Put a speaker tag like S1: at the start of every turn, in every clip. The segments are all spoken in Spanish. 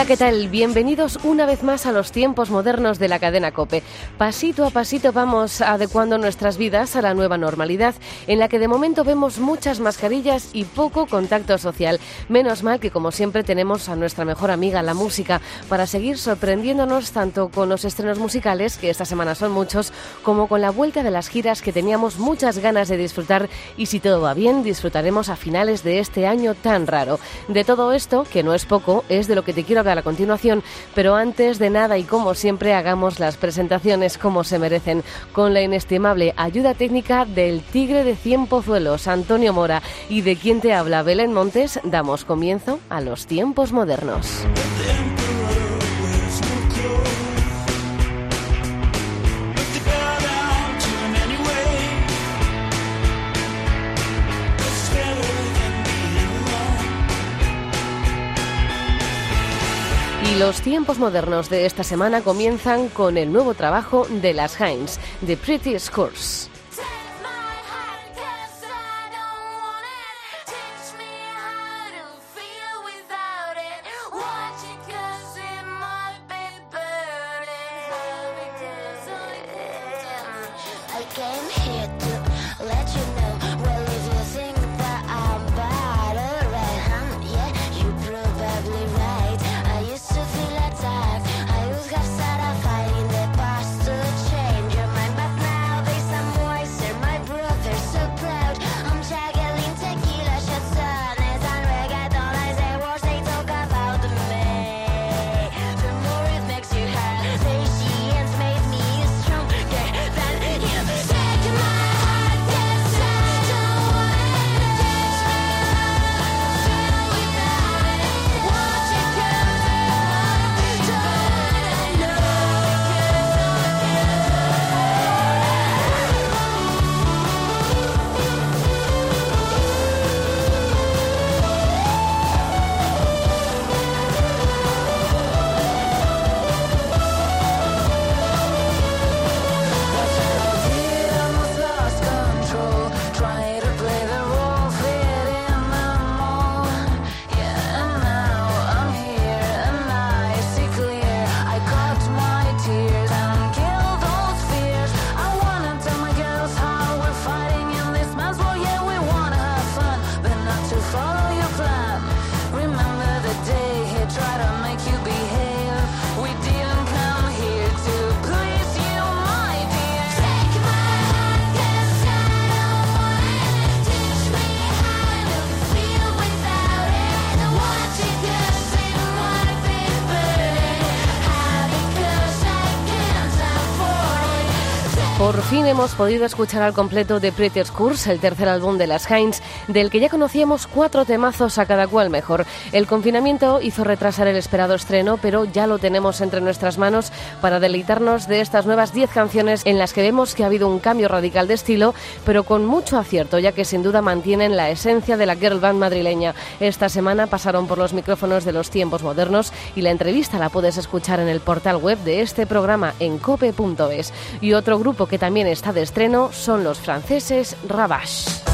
S1: Hola, ¿qué tal? Bienvenidos una vez más a los tiempos modernos de la cadena Cope. Pasito a pasito vamos adecuando nuestras vidas a la nueva normalidad, en la que de momento vemos muchas mascarillas y poco contacto social. Menos mal que, como siempre, tenemos a nuestra mejor amiga, la música, para seguir sorprendiéndonos tanto con los estrenos musicales, que esta semana son muchos, como con la vuelta de las giras que teníamos muchas ganas de disfrutar y si todo va bien, disfrutaremos a finales de este año tan raro. De todo esto, que no es poco, es de lo que te quiero hablar a continuación, pero antes de nada y como siempre hagamos las presentaciones como se merecen, con la inestimable ayuda técnica del Tigre de Cien Pozuelos, Antonio Mora, y de quien te habla Belén Montes, damos comienzo a los tiempos modernos. Los tiempos modernos de esta semana comienzan con el nuevo trabajo de las Heinz, The Pretty Scores. Fin hemos podido escuchar al completo de Pretty Curse, el tercer álbum de las Heinz, del que ya conocíamos cuatro temazos a cada cual mejor. El confinamiento hizo retrasar el esperado estreno, pero ya lo tenemos entre nuestras manos para deleitarnos de estas nuevas diez canciones en las que vemos que ha habido un cambio radical de estilo, pero con mucho acierto, ya que sin duda mantienen la esencia de la girl band madrileña. Esta semana pasaron por los micrófonos de los tiempos modernos y la entrevista la puedes escuchar en el portal web de este programa en cope.es. Y otro grupo que también está de estreno son los franceses Rabash.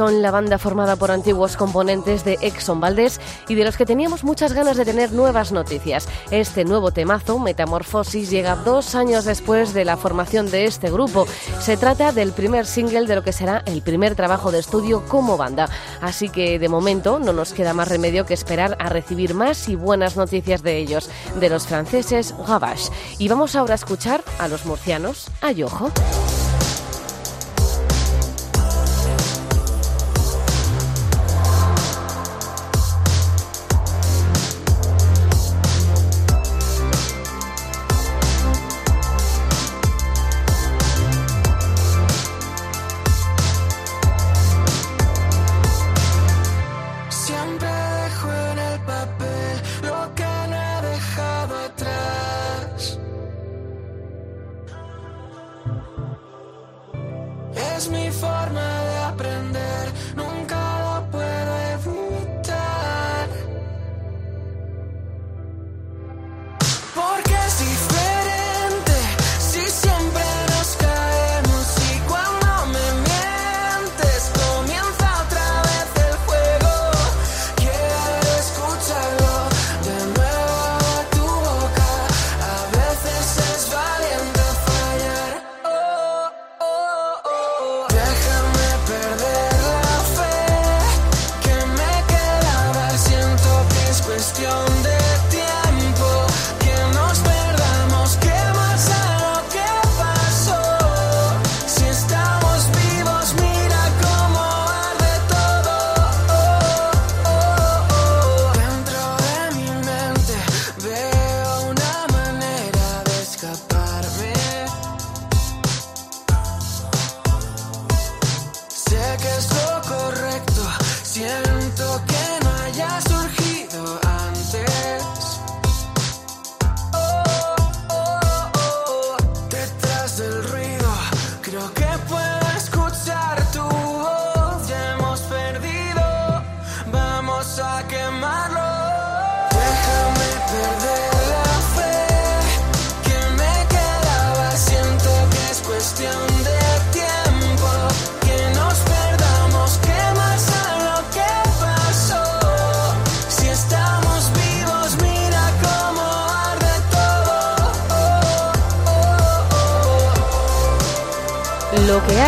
S2: Son la banda formada por antiguos componentes de Exxon Valdés y de los que teníamos muchas ganas de tener nuevas noticias. Este nuevo temazo, Metamorfosis, llega dos años después de la formación de este grupo. Se trata del primer single de lo que será el primer trabajo de estudio como banda. Así que de momento no nos queda más remedio que esperar a recibir más y buenas noticias de ellos, de los franceses Gabash. Y vamos ahora a escuchar a los murcianos, a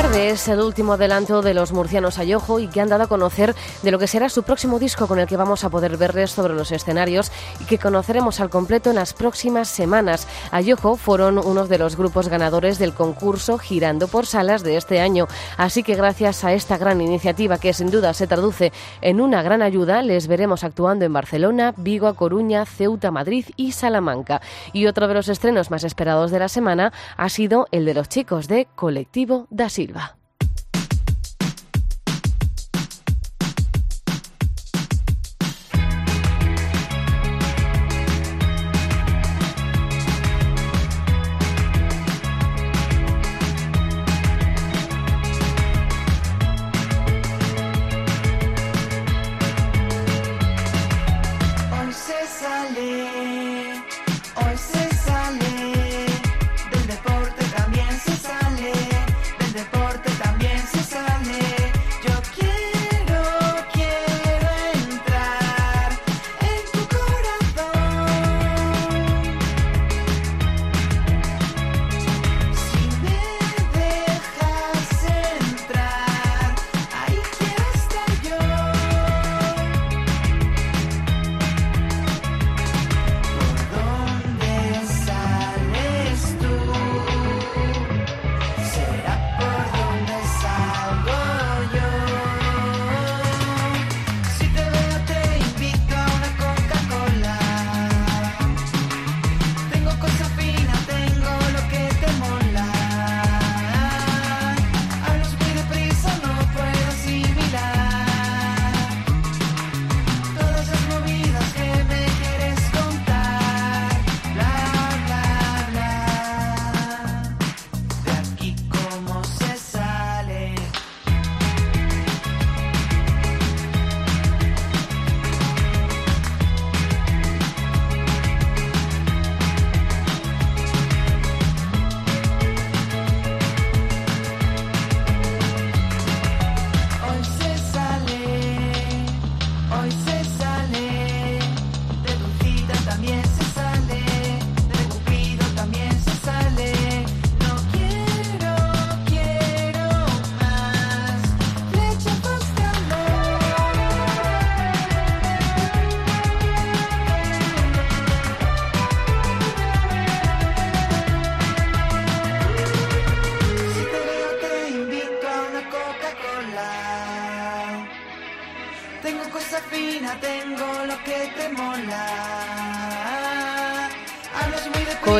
S3: todo. Lo que arde
S2: es el último adelanto de los murcianos Ayojo y que han dado a conocer de lo que será su próximo disco con el que vamos a poder verles sobre los escenarios y que conoceremos al completo en las próximas semanas. Ayojo fueron uno de los grupos ganadores del concurso Girando por Salas de este año, así que gracias a esta gran iniciativa que sin duda se traduce en una gran ayuda, les veremos actuando en Barcelona, Vigo, A Coruña, Ceuta, Madrid y Salamanca. Y otro de los estrenos más esperados de la semana ha sido el de los chicos de Colectivo da Silva.
S3: Hoy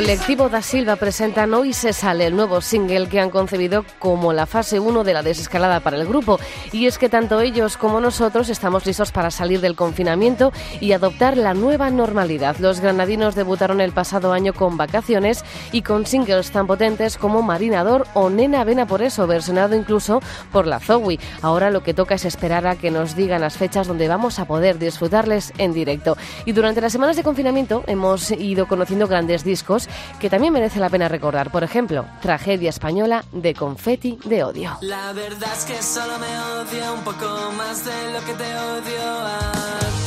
S1: Colectivo da Silva presentan Hoy se sale el nuevo single que han concebido como la fase 1 de la desescalada para el grupo. Y es que tanto ellos como nosotros estamos listos para salir del confinamiento y adoptar la nueva normalidad. Los granadinos debutaron el pasado año con Vacaciones y con singles tan potentes como Marinador o Nena Vena por eso, versionado incluso por la Zoe. Ahora lo que toca es esperar a que nos digan las fechas donde vamos a poder disfrutarles en directo. Y durante las semanas de confinamiento hemos ido conociendo grandes discos que también merece la pena recordar. Por ejemplo, Tragedia Española de Confetti de Odio.
S4: La verdad es que solo me odio un poco más de lo que te odio a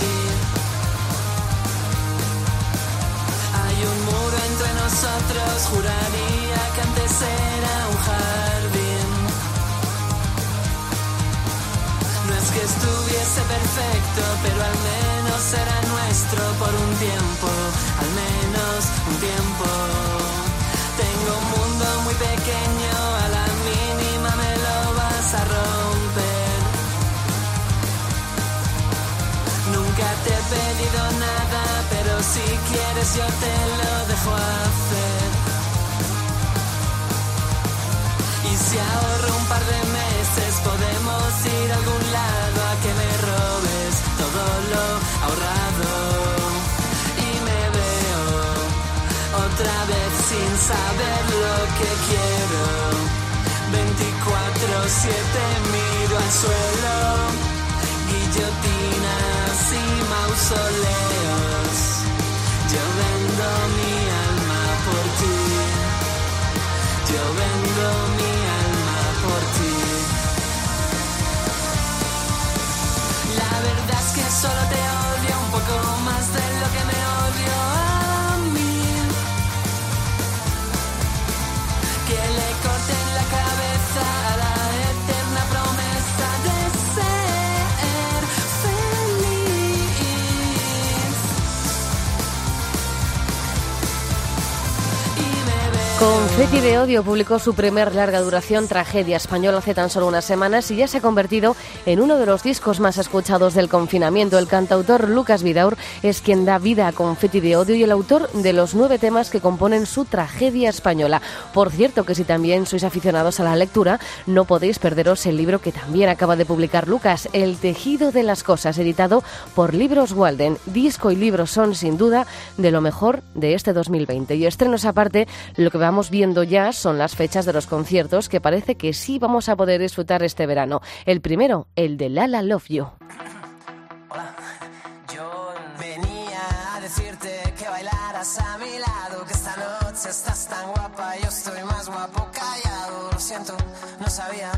S4: ti. Hay un muro entre nosotros, juraría que antes era un jardín. No es que estuviese perfecto, pero al menos era por un tiempo, al menos un tiempo. Tengo un mundo muy pequeño, a la mínima me lo vas a romper. Nunca te he pedido nada, pero si quieres yo te lo dejo hacer. Y si ahorro un par de meses podemos ir a algún lado otra vez sin saber lo que quiero. 24-7 miro al suelo, guillotinas y mausoleos. Yo vendo mi alma por ti. Yo vendo mi
S1: Confetti de Odio publicó su primer larga duración Tragedia Española hace tan solo unas semanas y ya se ha convertido en uno de los discos más escuchados del confinamiento. El cantautor Lucas Vidaur es quien da vida a Confetti de Odio y el autor de los nueve temas que componen su Tragedia Española. Por cierto que si también sois aficionados a la lectura, no podéis perderos el libro que también acaba de publicar Lucas, El tejido de las cosas, editado por Libros Walden. Disco y libros son sin duda de lo mejor de este 2020. Y estrenos aparte, lo que vamos viendo ya son las fechas de los conciertos que parece que sí vamos a poder disfrutar este verano. El primero, el de Lala Love You.
S4: Yo venía a decirte que bailaras a mi lado, que esta noche estás tan guapa, yo estoy más guapo callado. Lo siento, no sabía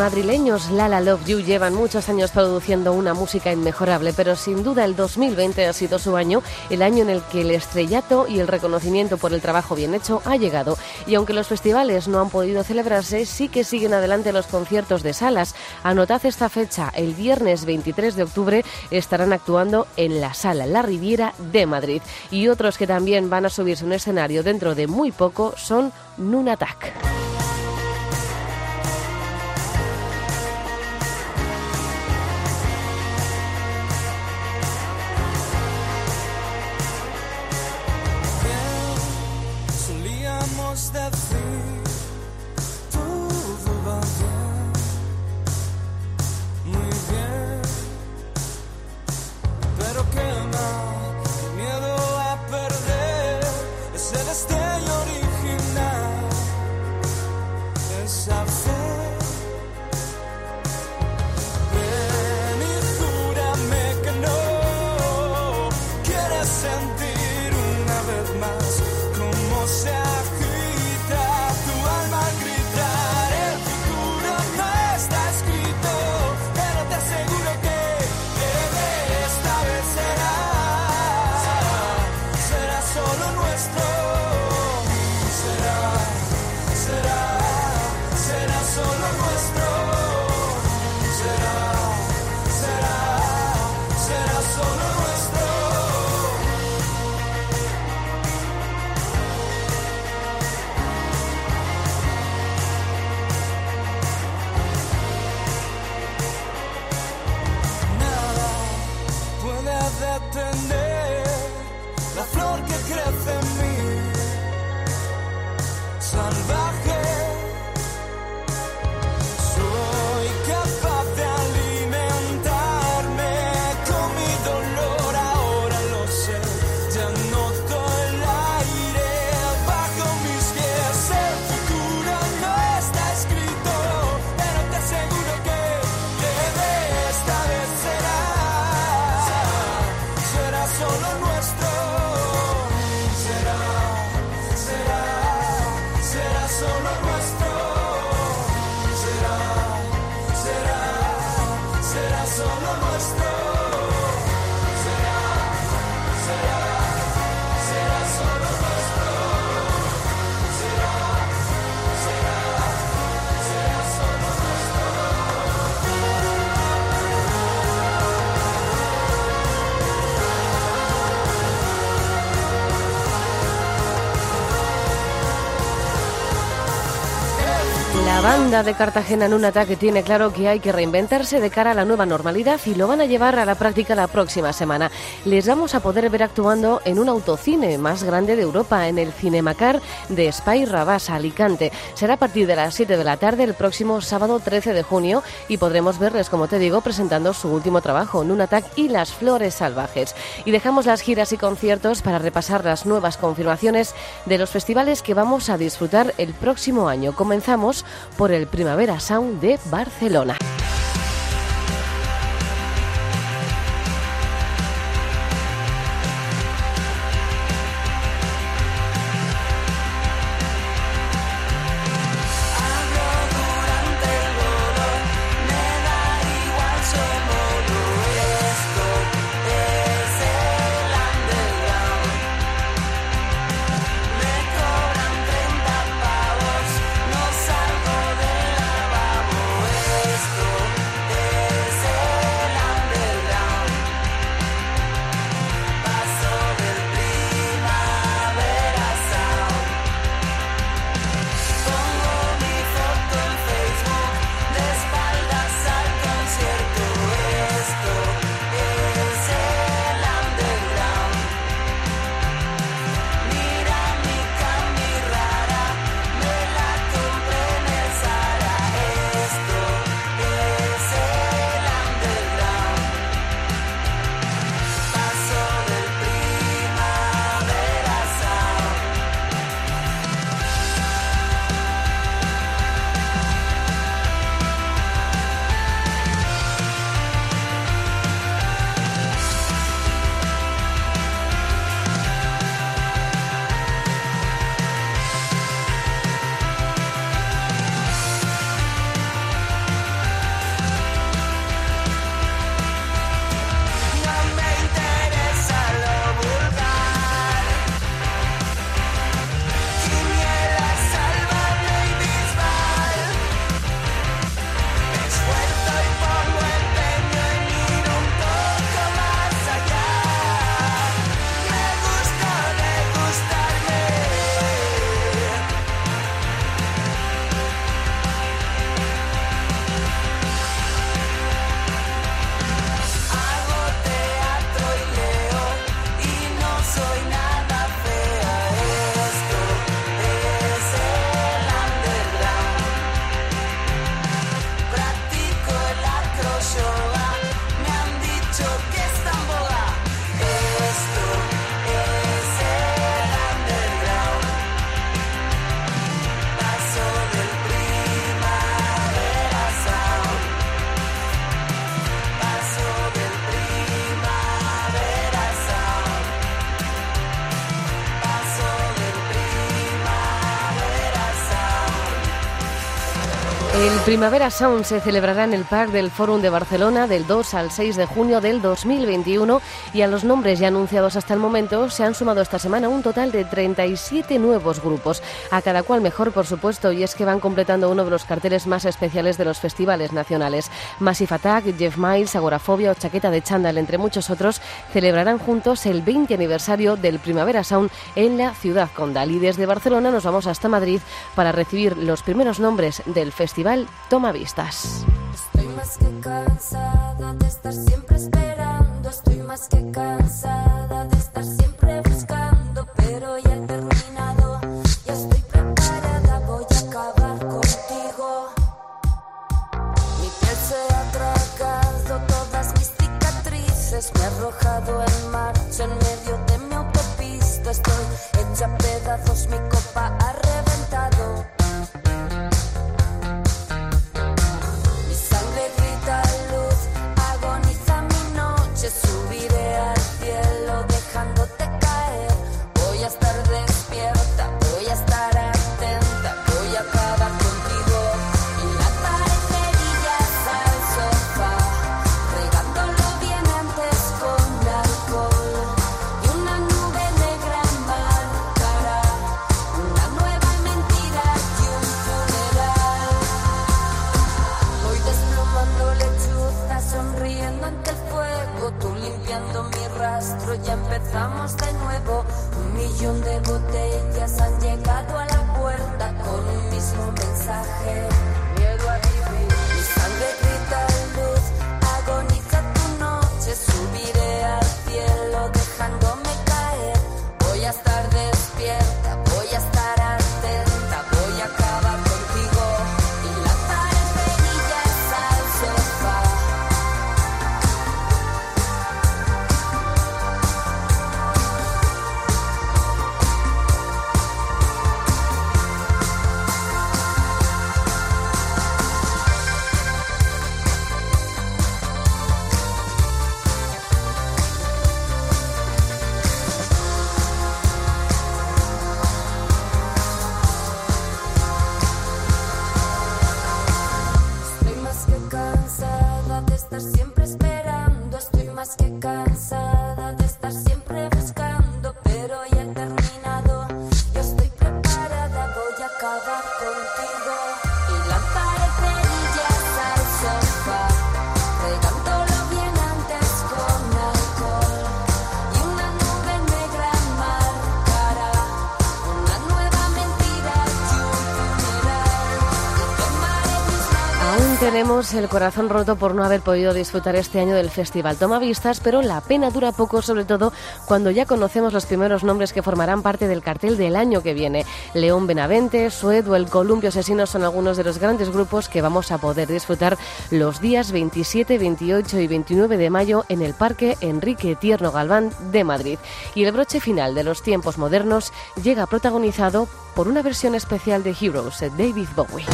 S1: madrileños Lala Love You llevan muchos años produciendo una música inmejorable, pero sin duda el 2020 ha sido su año, el año en el que el estrellato y el reconocimiento por el trabajo bien hecho ha llegado. Y aunque los festivales no han podido celebrarse, sí que siguen adelante los conciertos de salas. Anotad esta fecha, el viernes 23 de octubre estarán actuando en la sala La Riviera de Madrid. Y otros que también van a subirse un escenario dentro de muy poco son Nunatak.
S5: I've said. La
S1: banda de Cartagena en un ataque tiene claro que hay que reinventarse de cara a la nueva normalidad y lo van a llevar a la práctica la próxima semana. Les vamos a poder ver actuando en un autocine más grande de Europa, en el Cinemacar de Spy Rabasa, Alicante. Será a partir de las 7 de la tarde el próximo sábado 13 de junio y podremos verles, como te digo, presentando su último trabajo, Nunatak y las Flores Salvajes. Y dejamos las giras y conciertos para repasar las nuevas confirmaciones de los festivales que vamos a disfrutar el próximo año. Comenzamos por el Primavera Sound de Barcelona. Primavera Sound se celebrará en el Parc del Fórum de Barcelona del 2 al 6 de junio del 2021 y a los nombres ya anunciados hasta el momento se han sumado esta semana un total de 37 nuevos grupos, a cada cual mejor por supuesto y es que van completando uno de los carteles más especiales de los festivales nacionales. Massive Attack, Jeff Miles, Agorafobia o Chaqueta de Chandal, entre muchos otros, celebrarán juntos el 20 aniversario del Primavera Sound en la ciudad condal y desde Barcelona nos vamos hasta Madrid para recibir los primeros nombres del festival Toma Vistas.
S6: Estoy más que cansada de estar siempre esperando. Estoy más que cansada de estar siempre buscando. Pero ya he terminado. Ya estoy preparada. Voy a acabar contigo. Mi piel se ha tragado todas mis cicatrices. Me ha arrojado en marcha en medio de mi autopista. Estoy hecha pedazos. Mi copa el
S1: corazón roto por no haber podido disfrutar este año del Festival Toma Vistas, pero la pena dura poco, sobre todo cuando ya conocemos los primeros nombres que formarán parte del cartel del año que viene. León Benavente, Sued o el Columpio Asesino son algunos de los grandes grupos que vamos a poder disfrutar los días 27, 28 y 29 de mayo en el Parque Enrique Tierno Galván de Madrid. Y el broche final de los tiempos modernos llega protagonizado por una versión especial de Heroes David Bowie.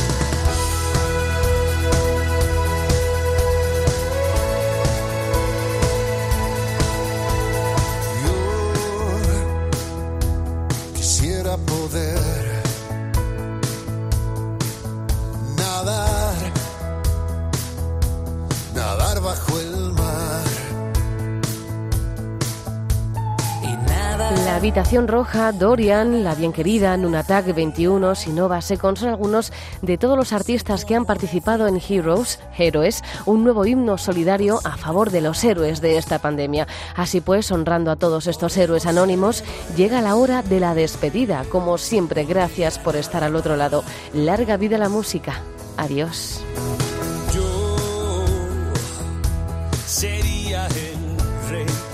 S1: Habitación roja, Dorian, La bien querida, Nunatak 21, Sinova, Second son algunos de todos los artistas que han participado en Heroes, Héroes, un nuevo himno solidario a favor de los héroes de esta pandemia. Así pues, honrando a todos estos héroes anónimos, llega la hora de la despedida. Como siempre, gracias por estar al otro lado. Larga vida la música. Adiós.
S4: Yo sería el rey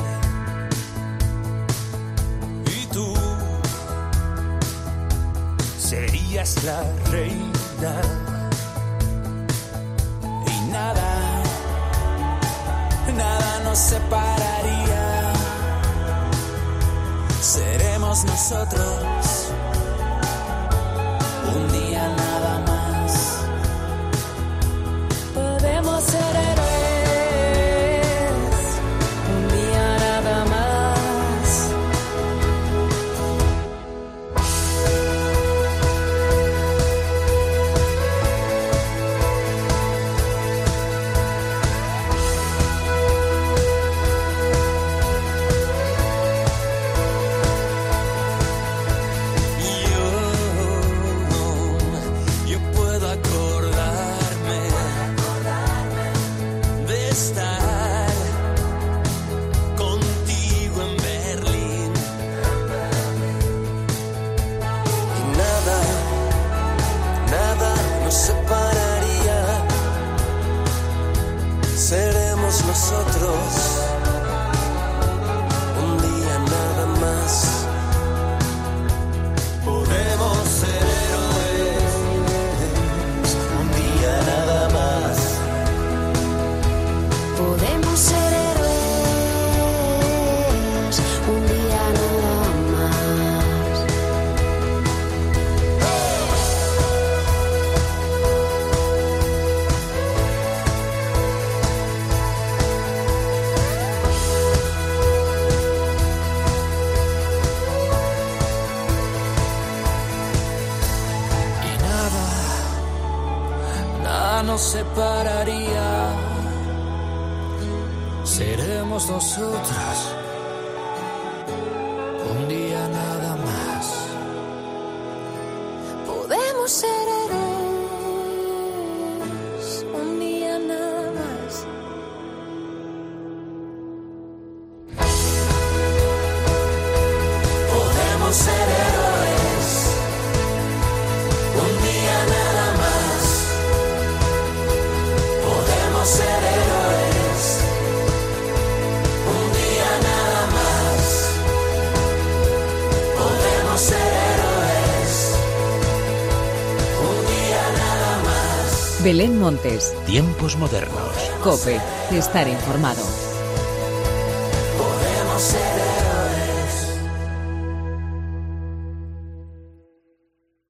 S4: la reina y nada, nada nos separaría. Seremos nosotros
S5: this nos separaría. Seremos nosotros
S7: Belén Montes.
S8: Tiempos modernos.
S7: Cope. Estar informado.